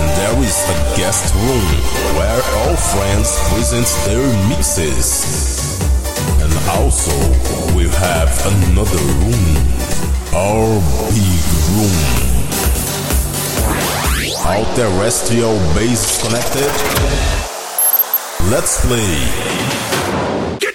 And there is a guest room where all friends present their mixes. And also, we have another room, our big room. All terrestrial base connected. Let's play.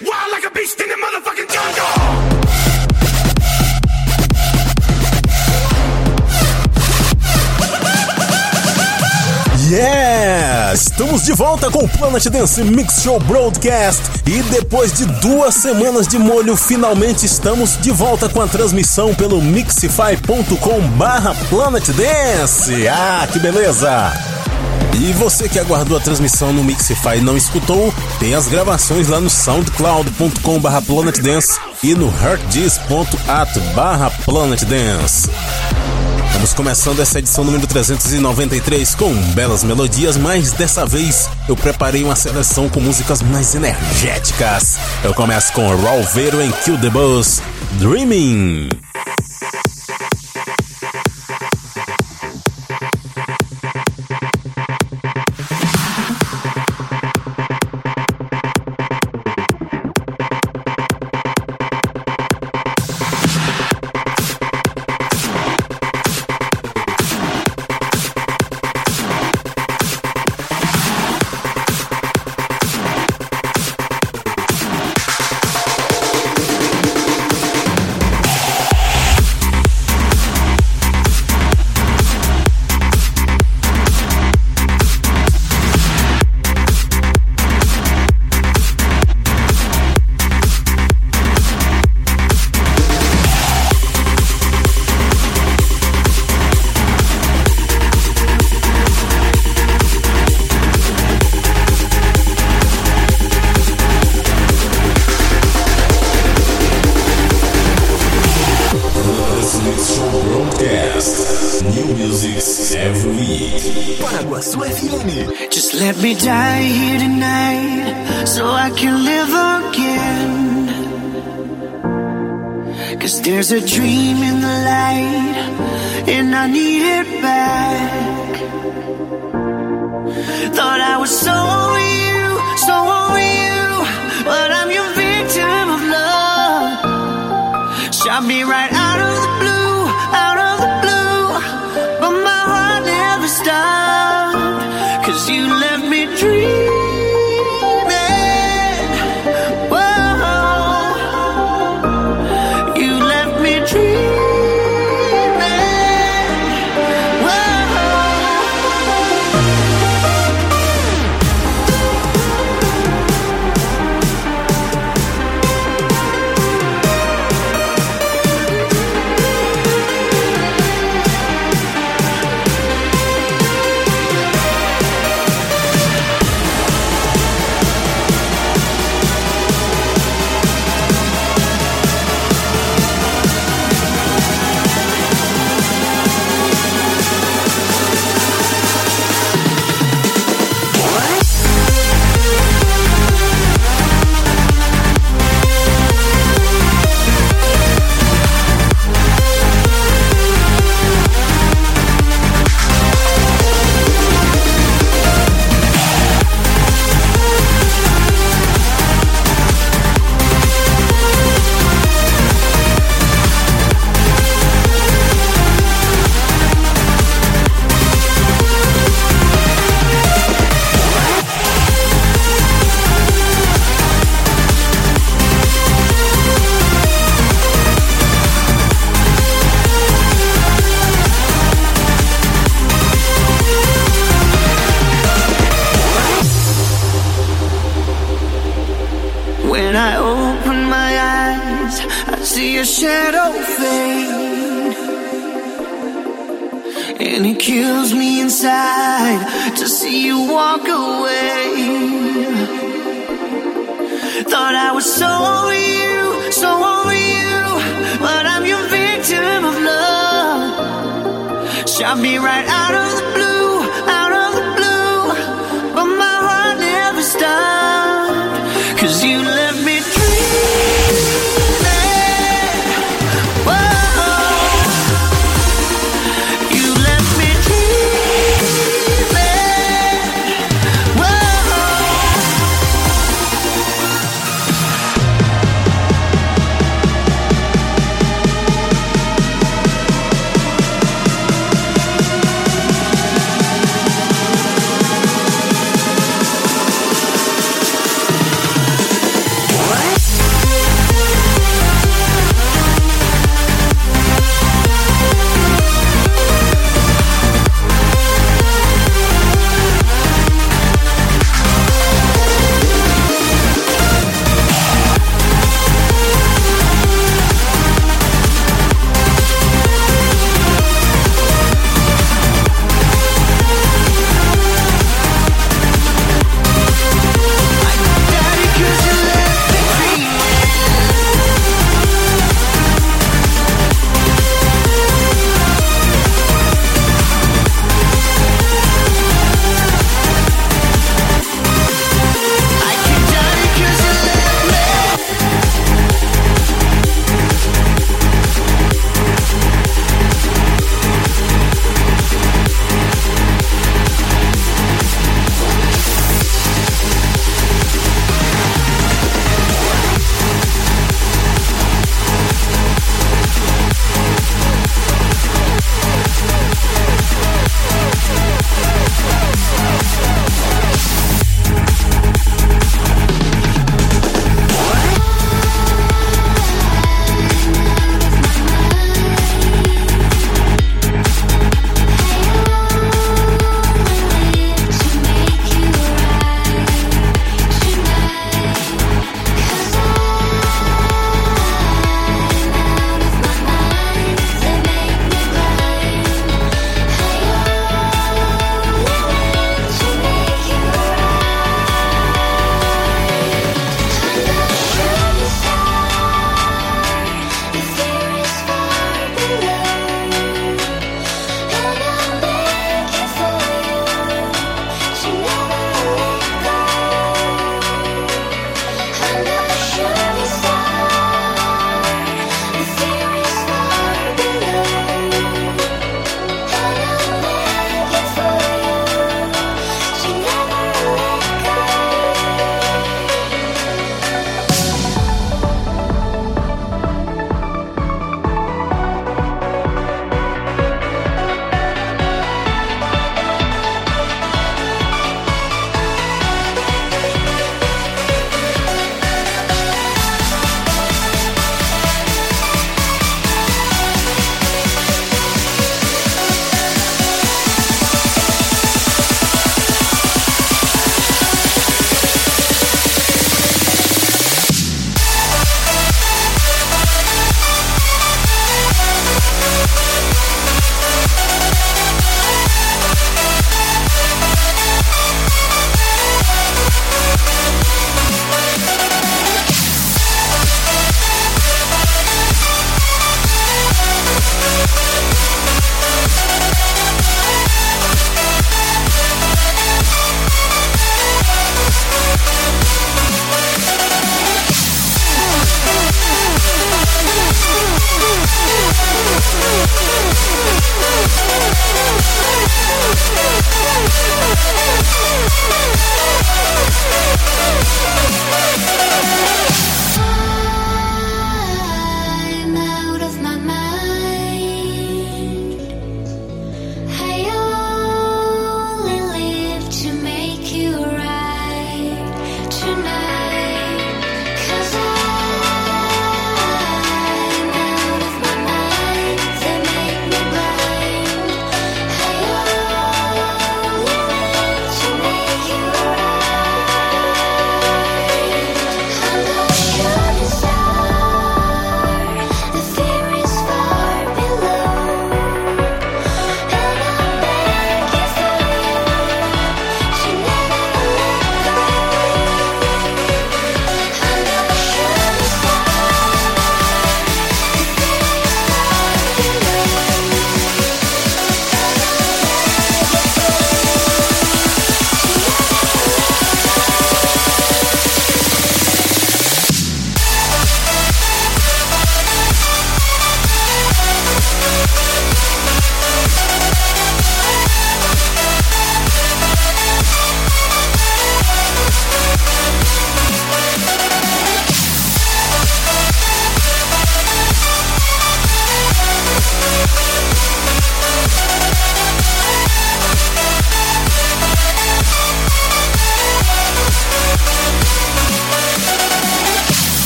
Yeah! Estamos de volta com o Planet Dance Mix Show Broadcast e depois de duas semanas de molho, finalmente estamos de volta com a transmissão pelo mixify.com barra Planet Dance. Ah, que beleza! E você que aguardou a transmissão no Mixify e não escutou, tem as gravações lá no soundcloud.com barra Planet Dance e no heartdisk.at barra Planet Dance. Estamos começando essa edição número 393 com belas melodias, mas dessa vez eu preparei uma seleção com músicas mais energéticas. Eu começo com Raul Vero em Kill the Boss, Dreaming. Me dreaming.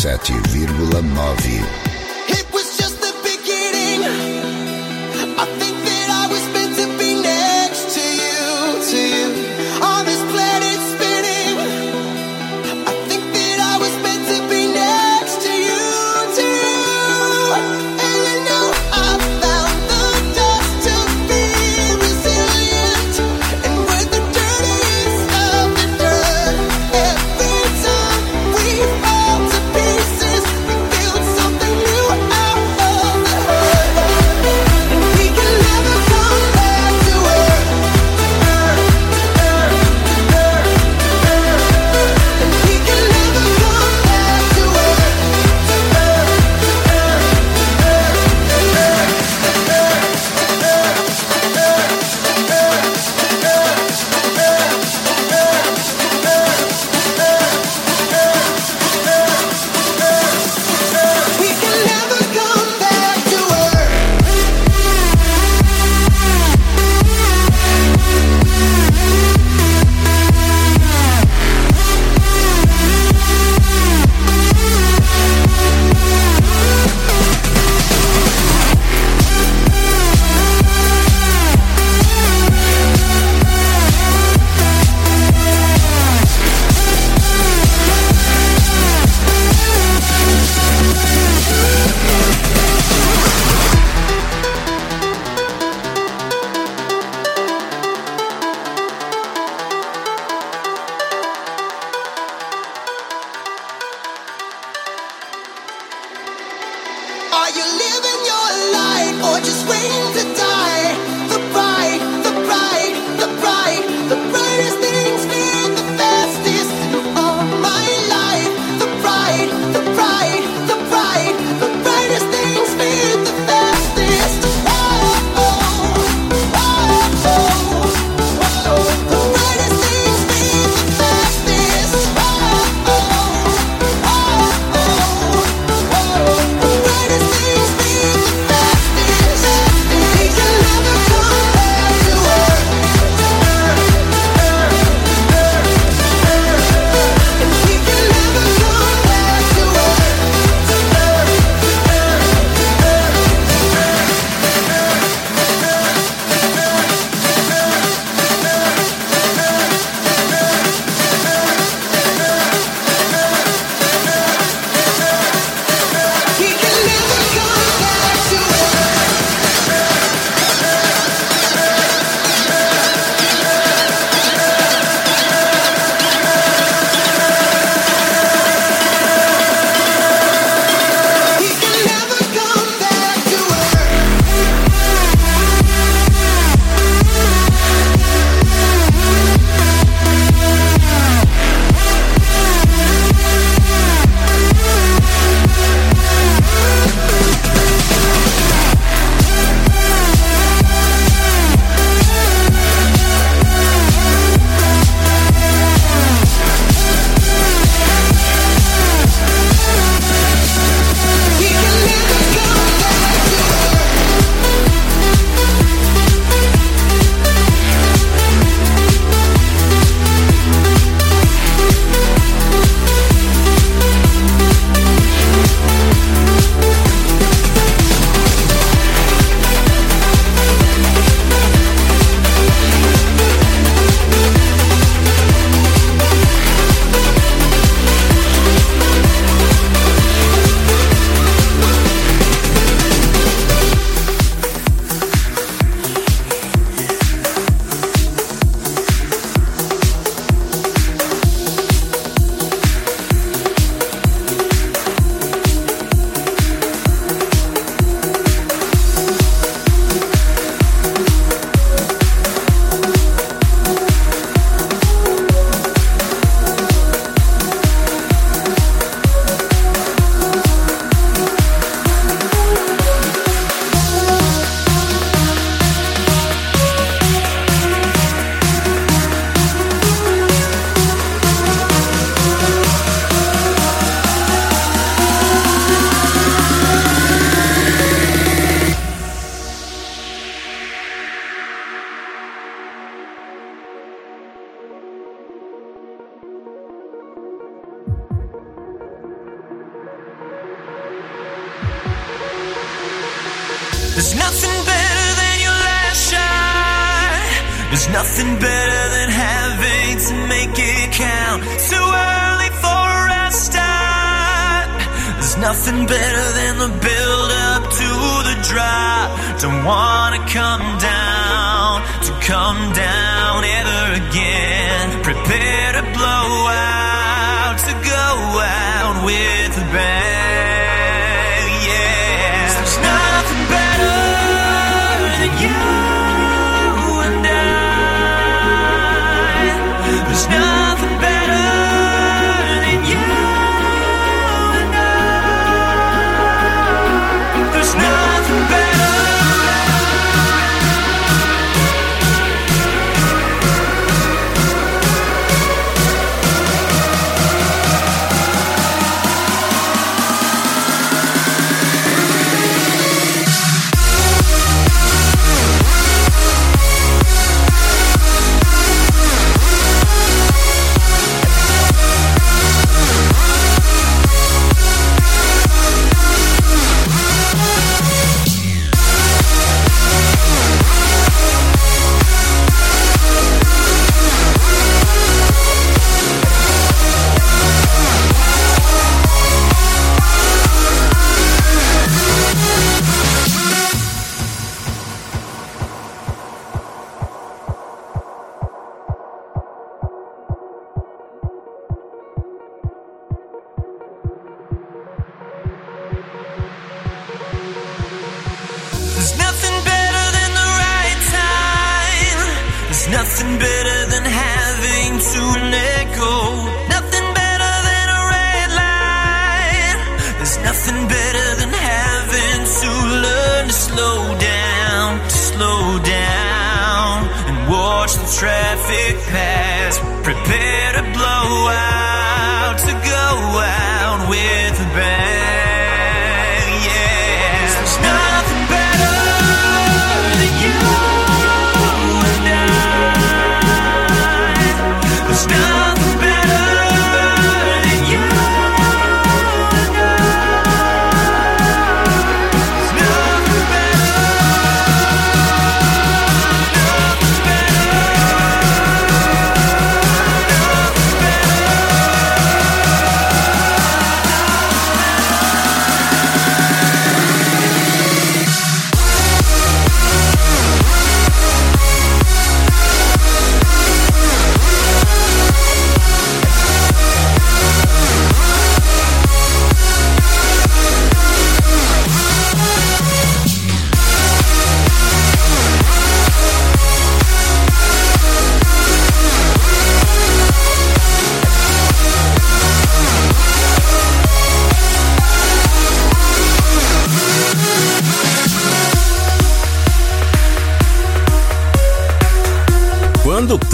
set you.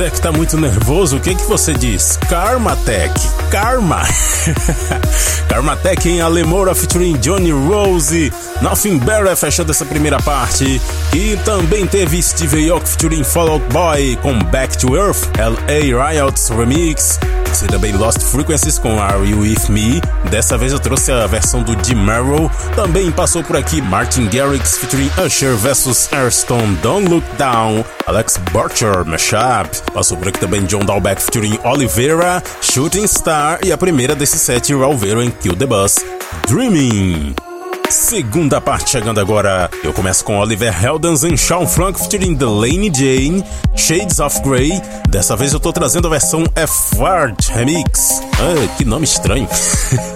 O Tech tá muito nervoso, o que que você diz? Karma Tech. Karma. Karma Tech em Alemora featuring Johnny Rose. Nothing Better fechando essa primeira parte. E também teve Steve Aoki featuring Fallout Boy com Back to Earth, LA Riots Remix. Você também Lost Frequencies com Are You With Me. Dessa vez eu trouxe a versão do Jim Merrill. Também passou por aqui Martin Garrix featuring Usher vs Airstone Don't Look Down. Alex Butcher Mashup. Passou por aqui também John Dalbeck featuring Oliveira, Shooting Star e a primeira desse set, Alvero em Kill the Bus, Dreaming. Segunda parte chegando agora. Eu começo com Oliver Heldens e Sean Frank featuring Delaney Jane, Shades of Grey. Dessa vez eu tô trazendo a versão F-Word Remix. Ah, que nome estranho.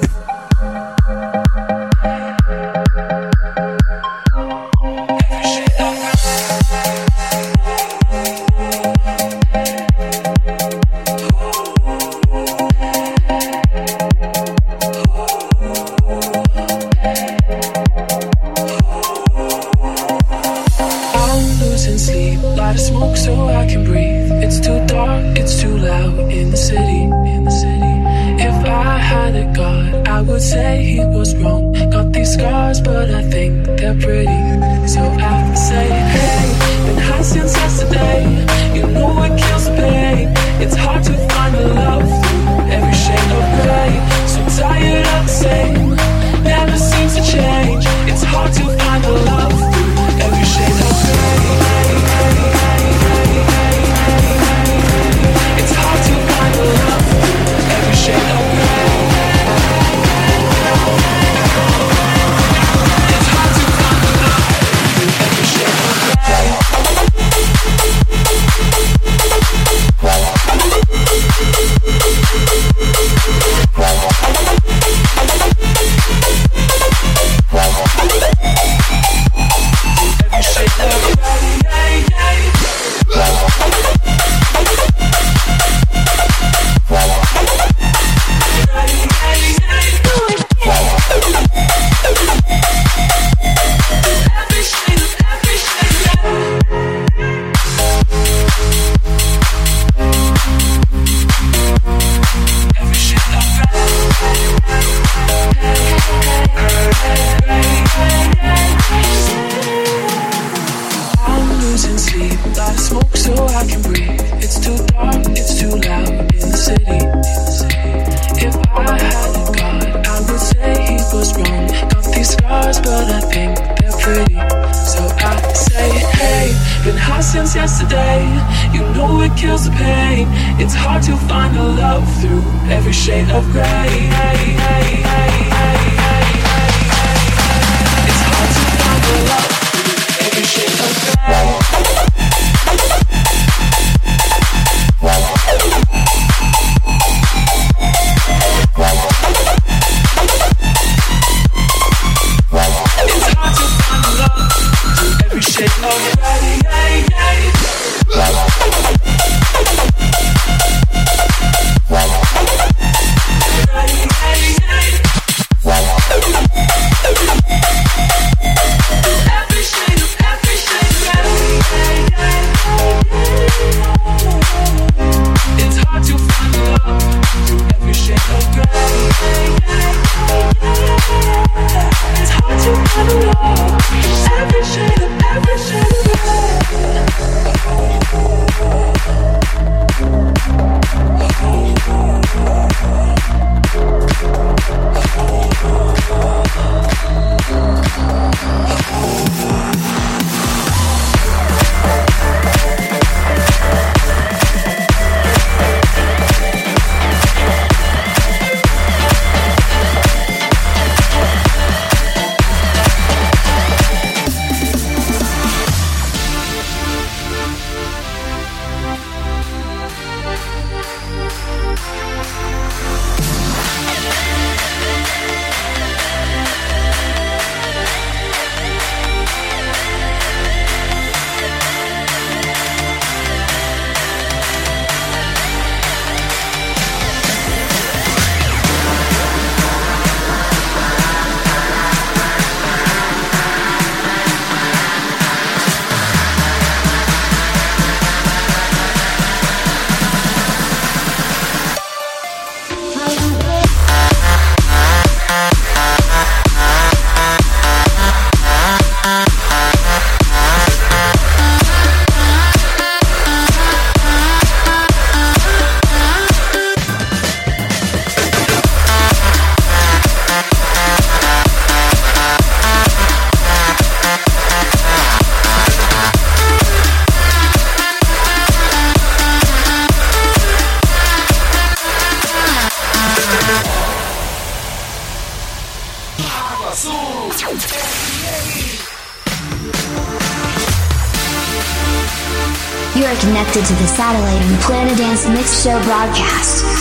the satellite and Planet Dance Mix Show broadcast.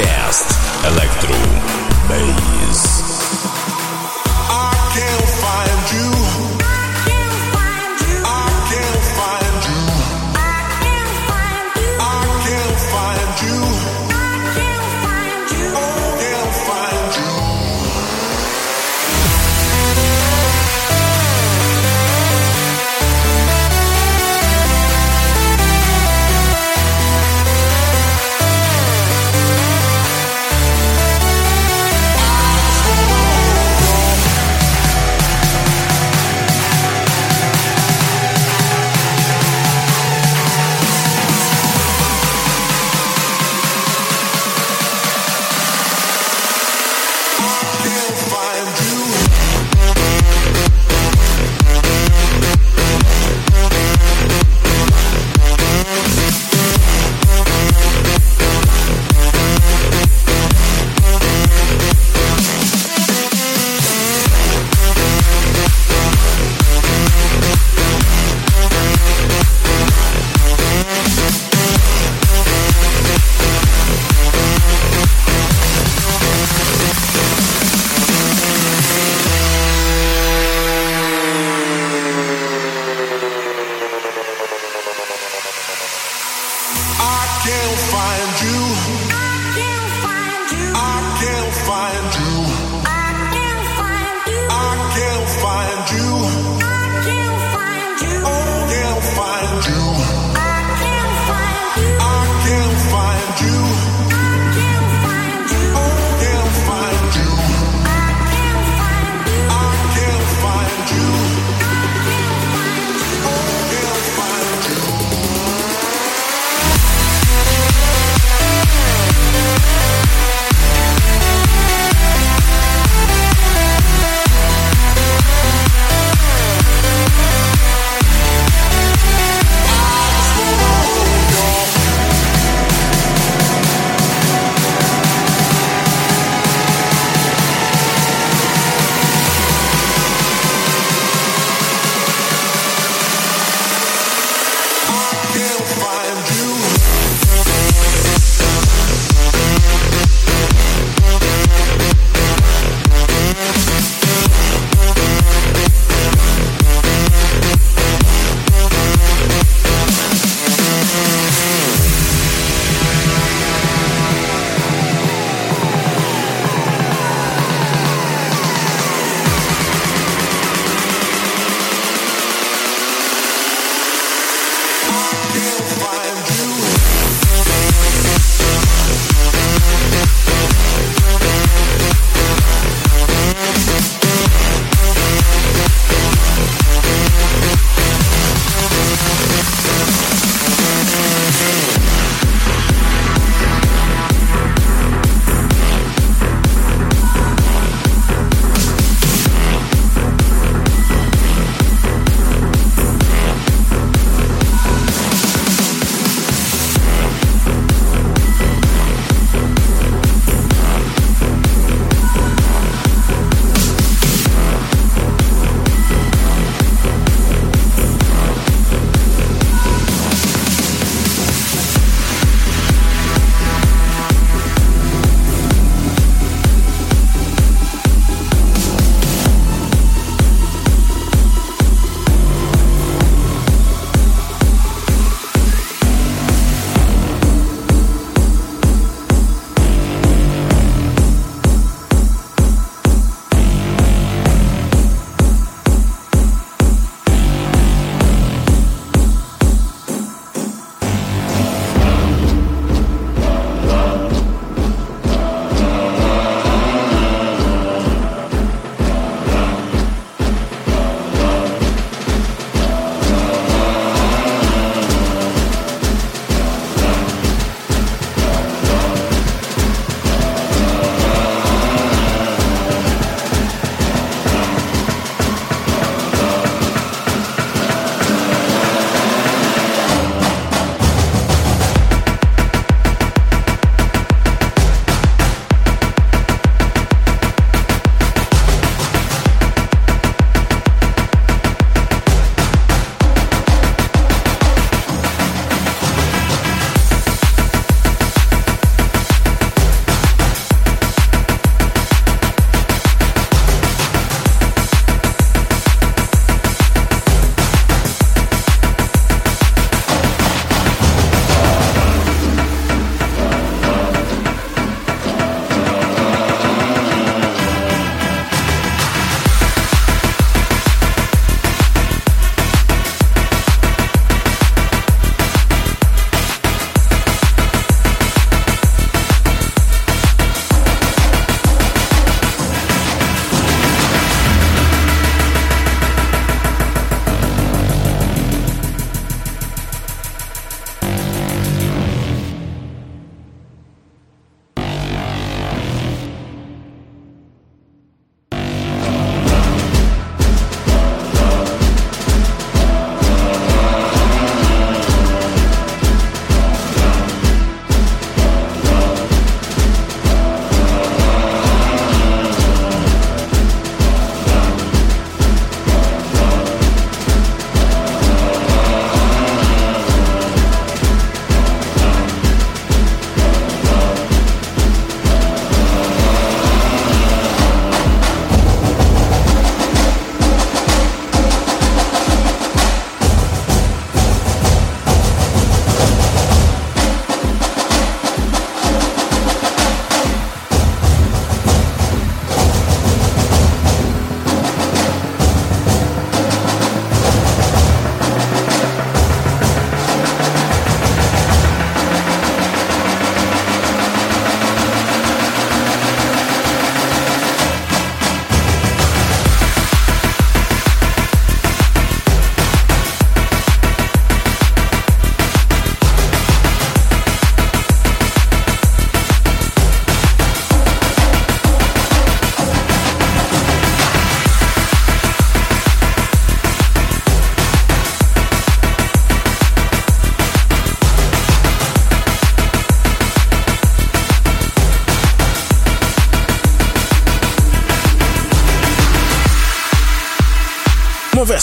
Show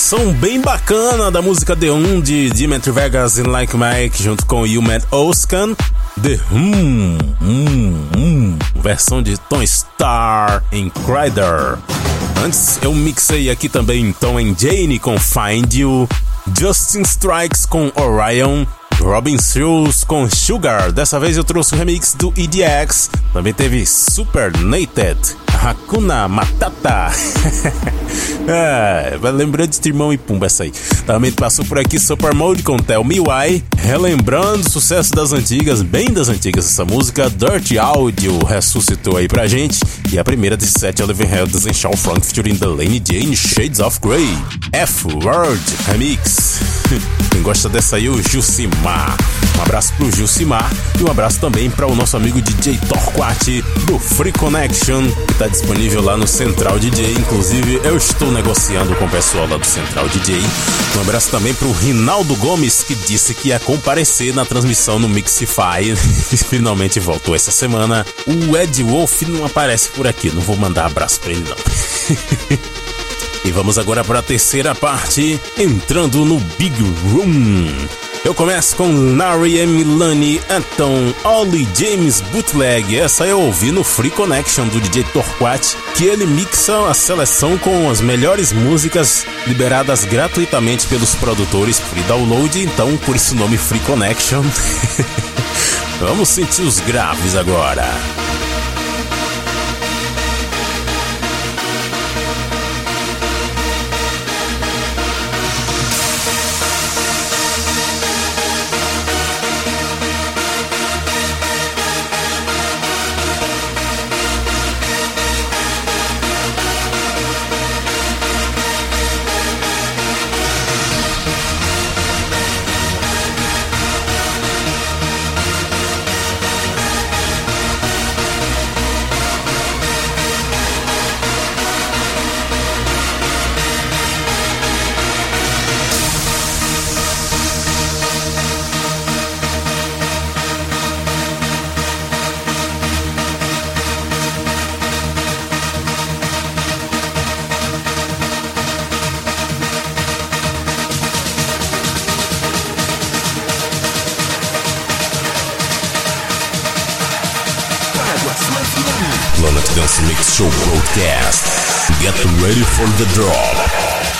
versão bem bacana da música The Um de Dimitri Vegas e Like Mike junto com Yumet Oskan. The Hum, hum, hum, versão de Tom Star em Crider. Antes eu mixei aqui também Tom and Jane com Find You, Justin Strikes com Orion, Robin Seals com Sugar. Dessa vez eu trouxe o remix do EDX. Também teve Super Nated, Hakuna Matata. é, lembrando de Timão e Pumba essa aí. Também passou por aqui Super Mode com Tell Me Why. Relembrando o sucesso das antigas, bem das antigas essa música. Dirty Audio ressuscitou aí pra gente. E a primeira de sete Oliver Heldens em Shaw Frank featuring Delaney Jane Shades of Grey. F-Word Remix. Quem gosta dessa aí é o Jusimar. Um abraço pro Jusimar e um abraço também para o nosso amigo DJ Torquati do Free Connection, que está disponível lá no Central DJ. Inclusive, eu estou negociando com o pessoal lá do Central DJ. Um abraço também pro Rinaldo Gomes, que disse que ia comparecer na transmissão no Mixify. Finalmente voltou essa semana. O Ed Wolf não aparece por aqui, não vou mandar abraço pra ele não. E vamos agora para a terceira parte, entrando no Big Room. Eu começo com Larry M. Milani, Anton, Ollie James Bootleg. Essa eu ouvi no Free Connection do DJ Torquat, que ele mixa a seleção com as melhores músicas liberadas gratuitamente pelos produtores free download, então por isso o nome Free Connection. Vamos sentir os graves agora. Broadcast. Get ready for the drop.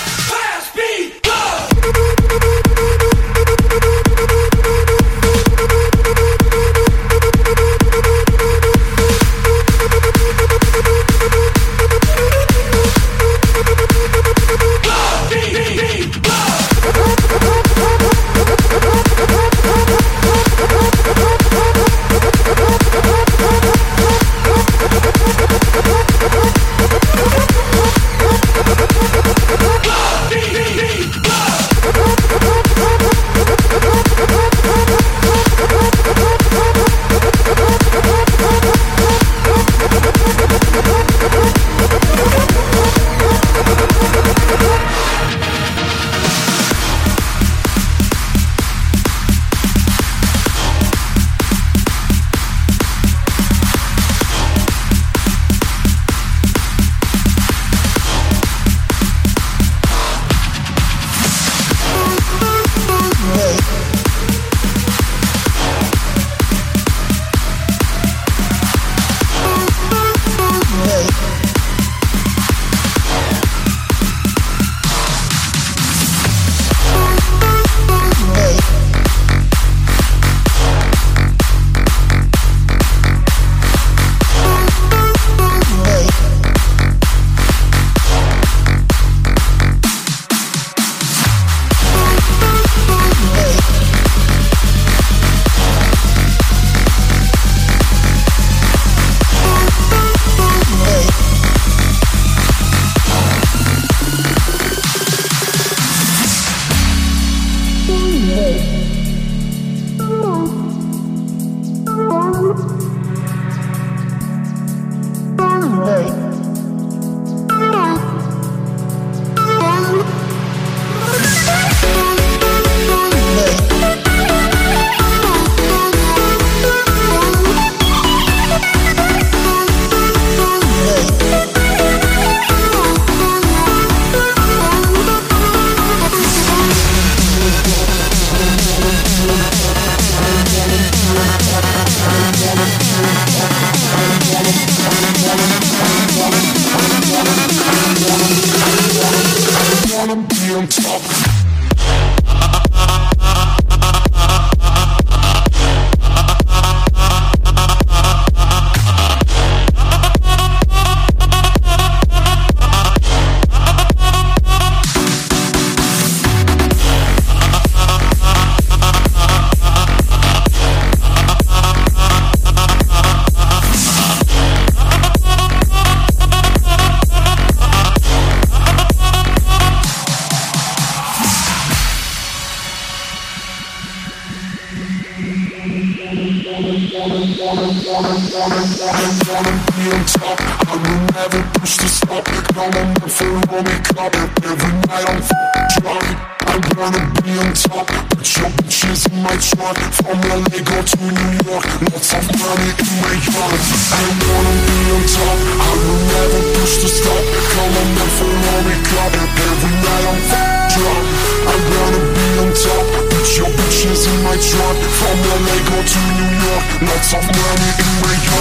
Somebody in I'm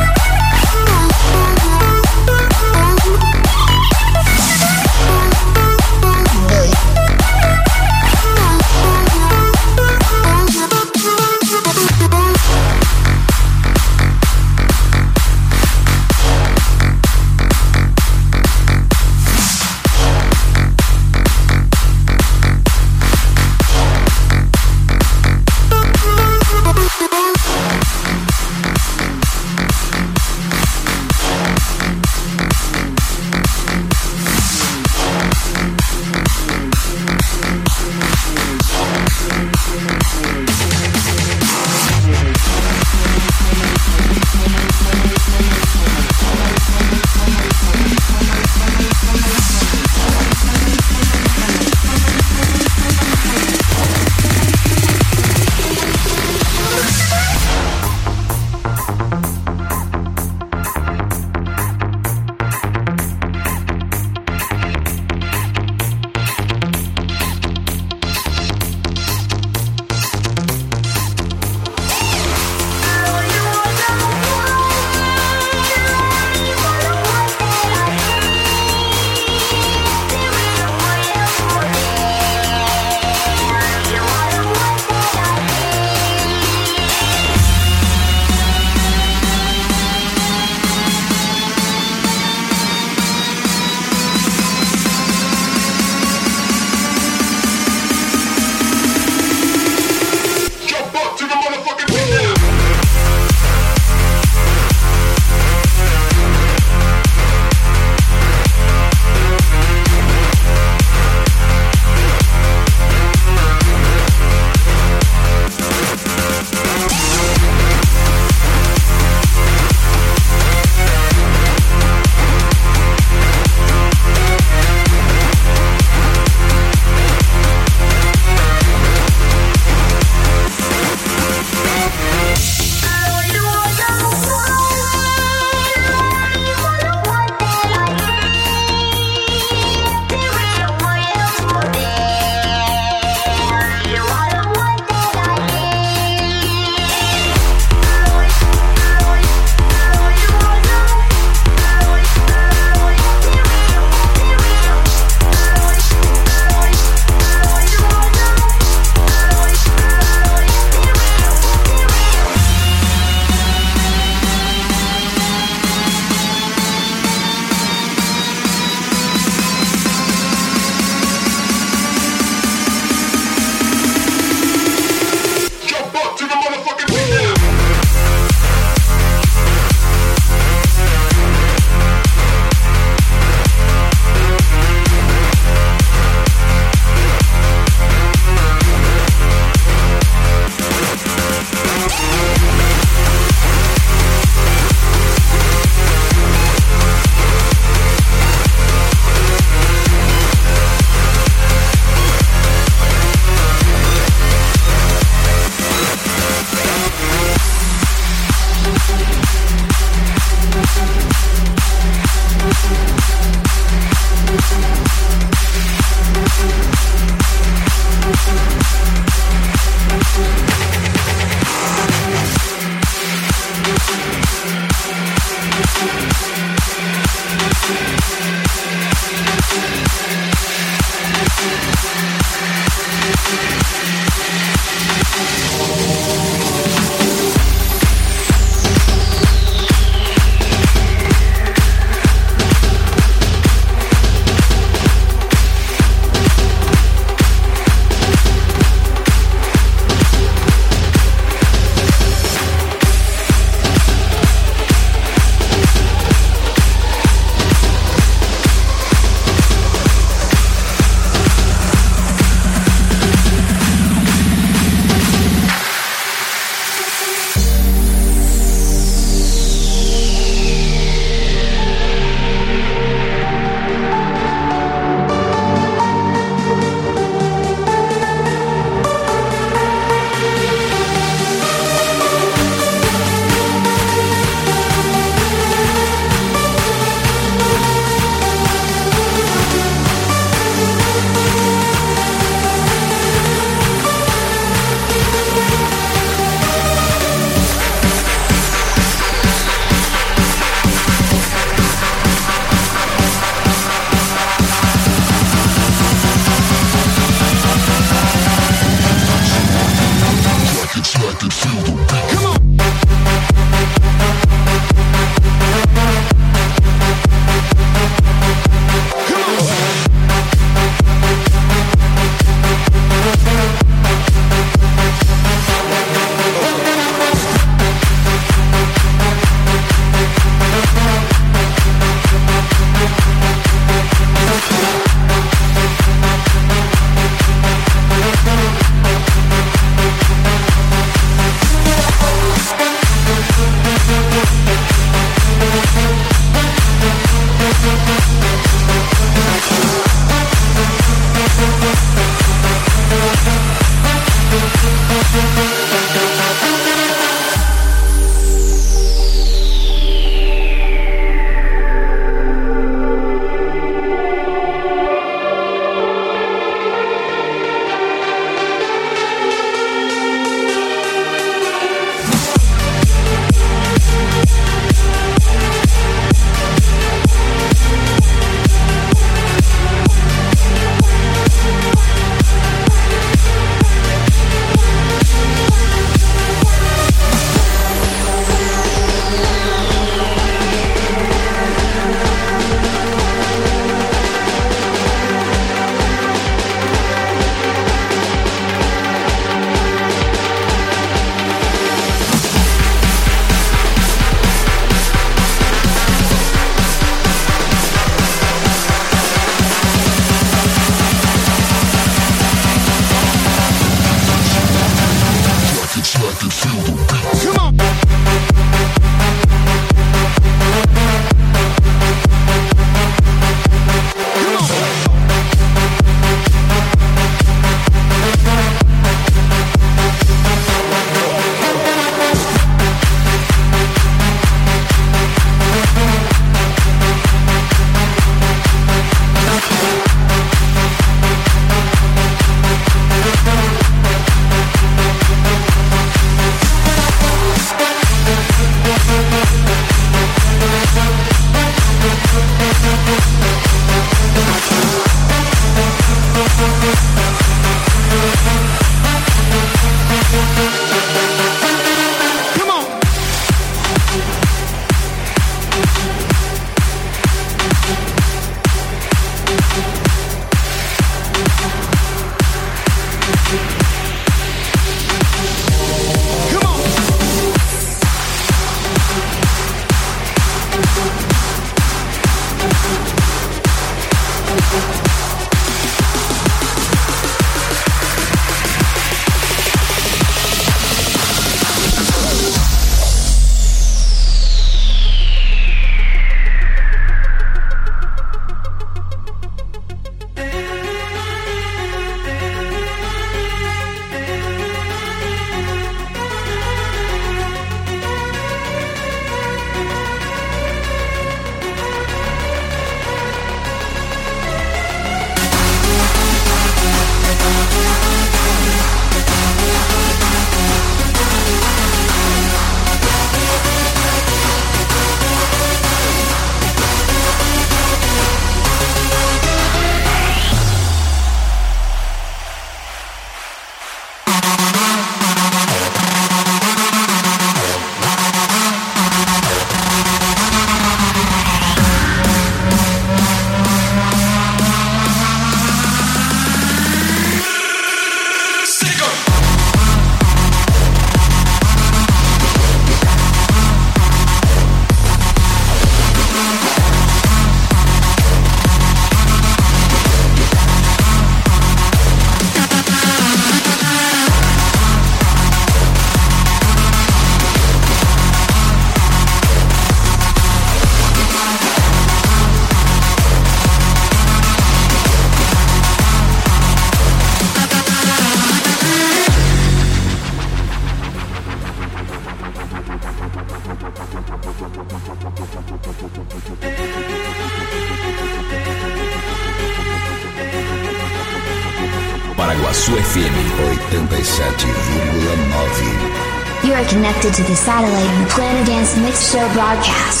Dance Mix Show broadcast.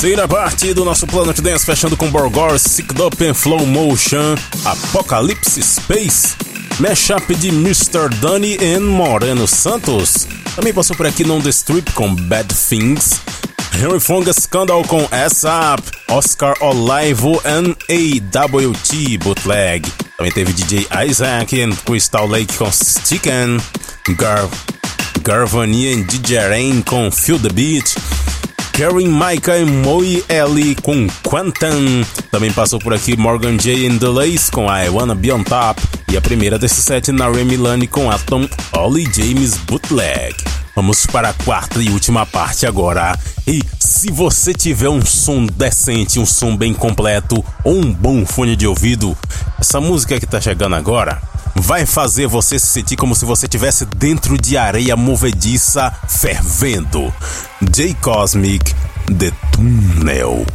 Terceira parte do nosso Planet Dance, fechando com Borgor, Sicked Up in Flow Motion, Apocalypse Space, mashup de Mr. Dunny e Moreno Santos. Também passou por aqui Non The Strip com Bad Things, Henry Fonga Scandal com S-Up, Oscar Olivo e AWT Bootleg. Também teve DJ Isaac e Crystal Lake com Sticken, Gar Garvani e DJ Rain com Feel the Beat. Karen Micah e Moe Ellie com Quantum. Também passou por aqui Morgan J and Delays com I Wanna Be On Top. E a primeira desse set, Nare Milani com Atom Ollie James Bootleg. Vamos para a quarta e última parte agora. E se você tiver um som decente, um som bem completo ou um bom fone de ouvido, essa música que tá chegando agora vai fazer você se sentir como se você estivesse dentro de areia movediça fervendo. J Cosmic The Tunnel.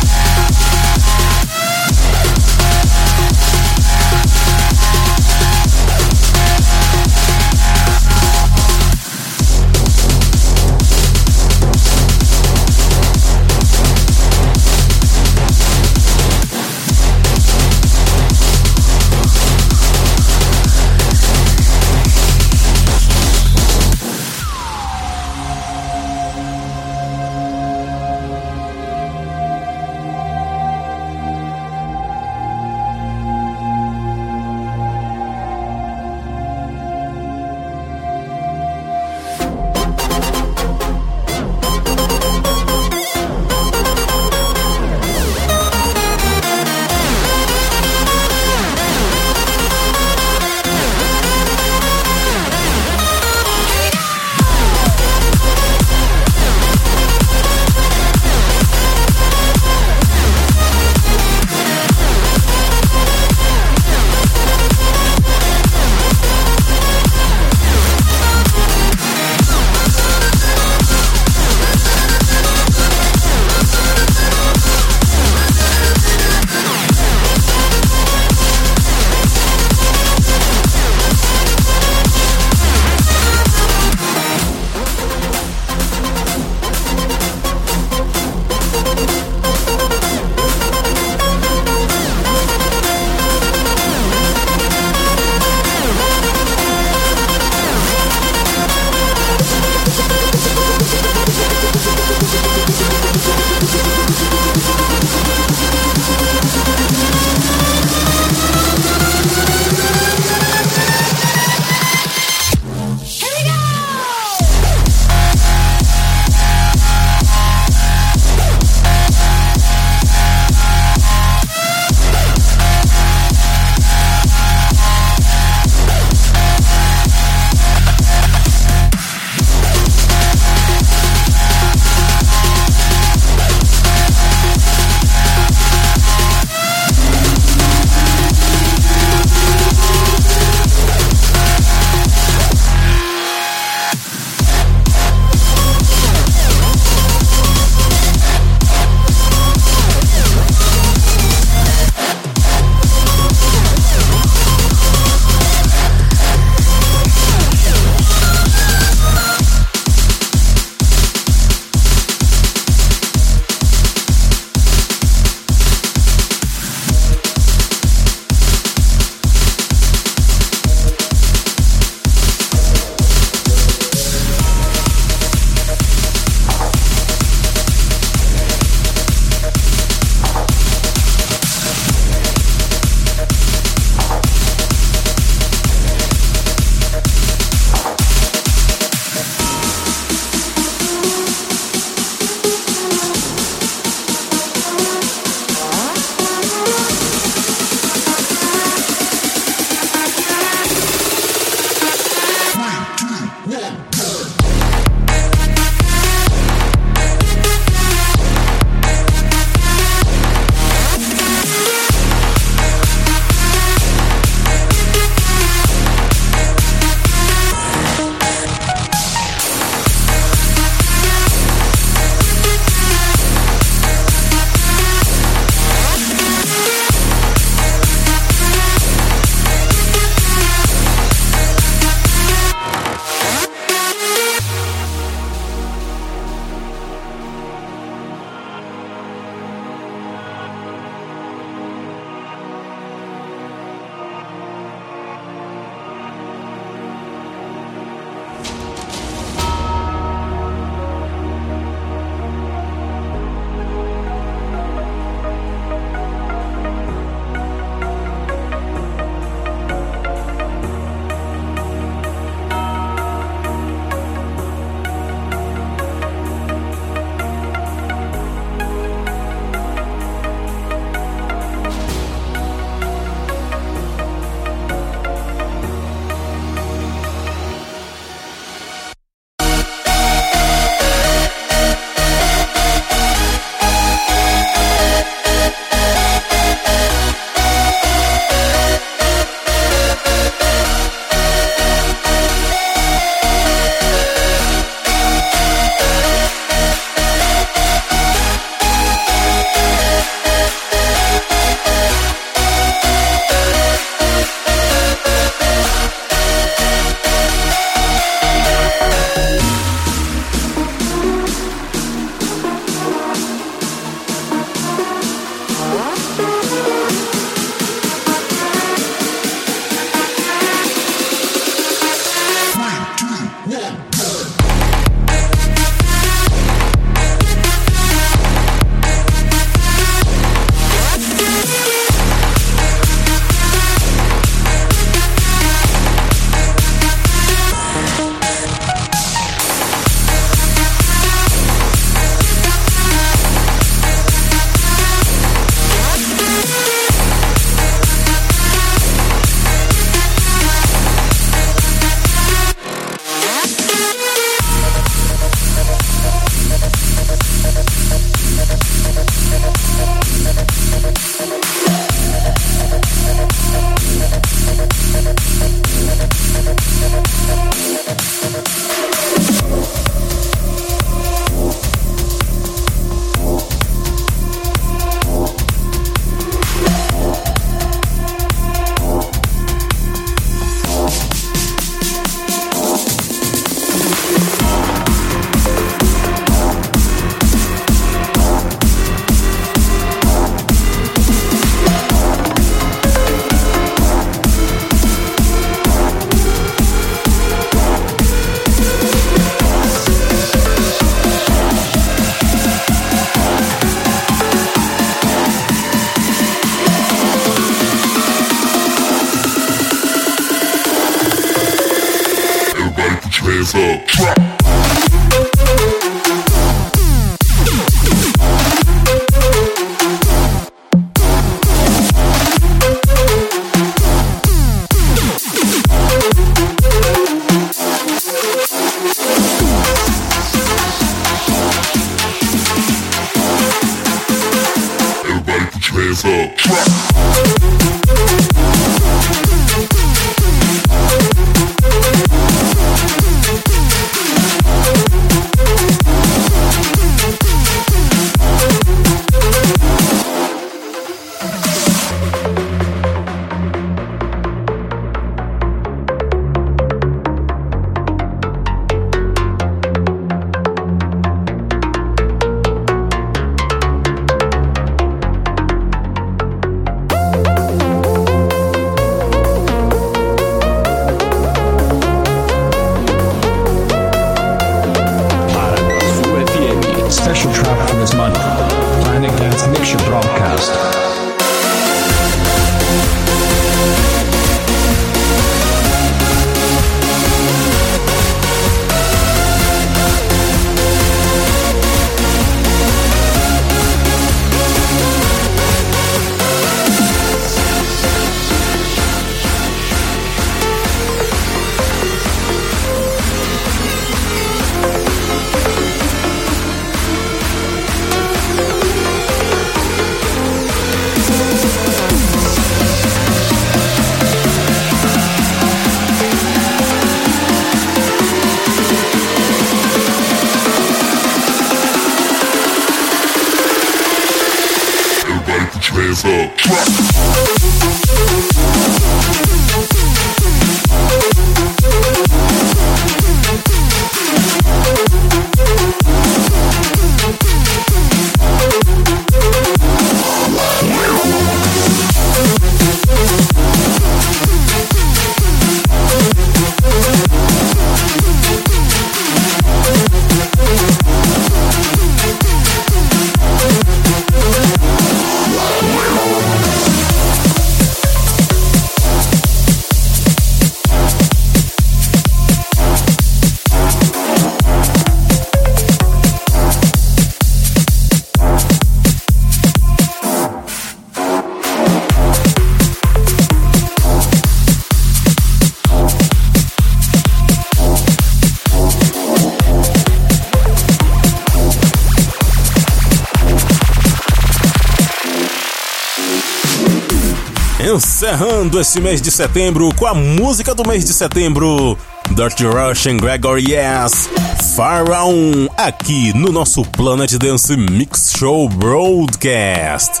Encerrando esse mês de setembro com a música do mês de setembro, Dirty Rush and Gregory Yes, Pharaoh, aqui no nosso Planet Dance Mix Show Broadcast.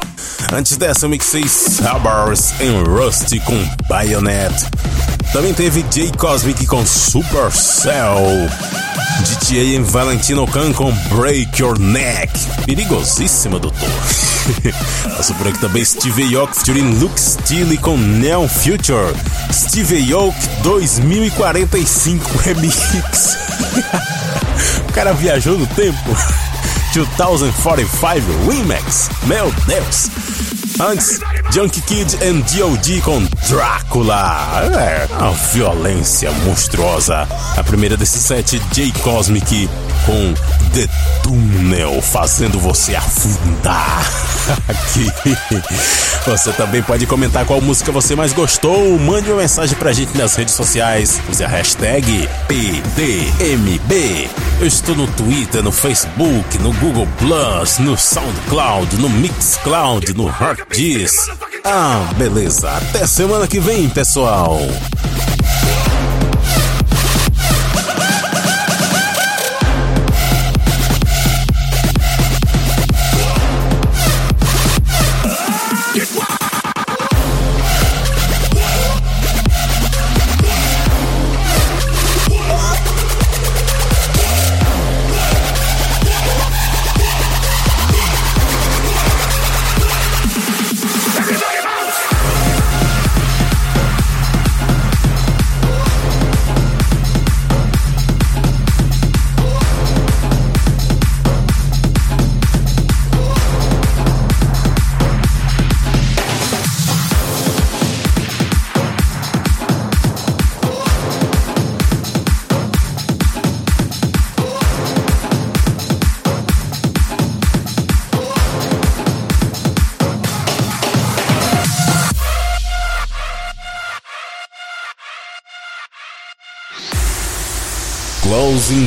Antes dessa, eu mixei Sabars and Rusty com Bayonet. Também teve Jay Cosmic com Supercell. GTA em Valentino Khan com Break Your Neck. Perigosíssima, doutor. Passou por aqui também Steve Aoki featuring Luke Steele com Neon Future. Steve Aoki 2045 Remix. o cara viajou no tempo. 2045 Remix. Meu Deus. Antes, Junkie Kid and D.O.D. com Drácula. É, uma violência monstruosa. A primeira desse set, J Cosmic com The Tunnel, fazendo você afundar. Aqui. Você também pode comentar qual música você mais gostou. Mande uma mensagem pra gente nas redes sociais. Use a hashtag PDMB. Eu estou no Twitter, no Facebook, no Google Plus, no SoundCloud, no Mixcloud, no Heartdisk. Ah, beleza. Até semana que vem, pessoal.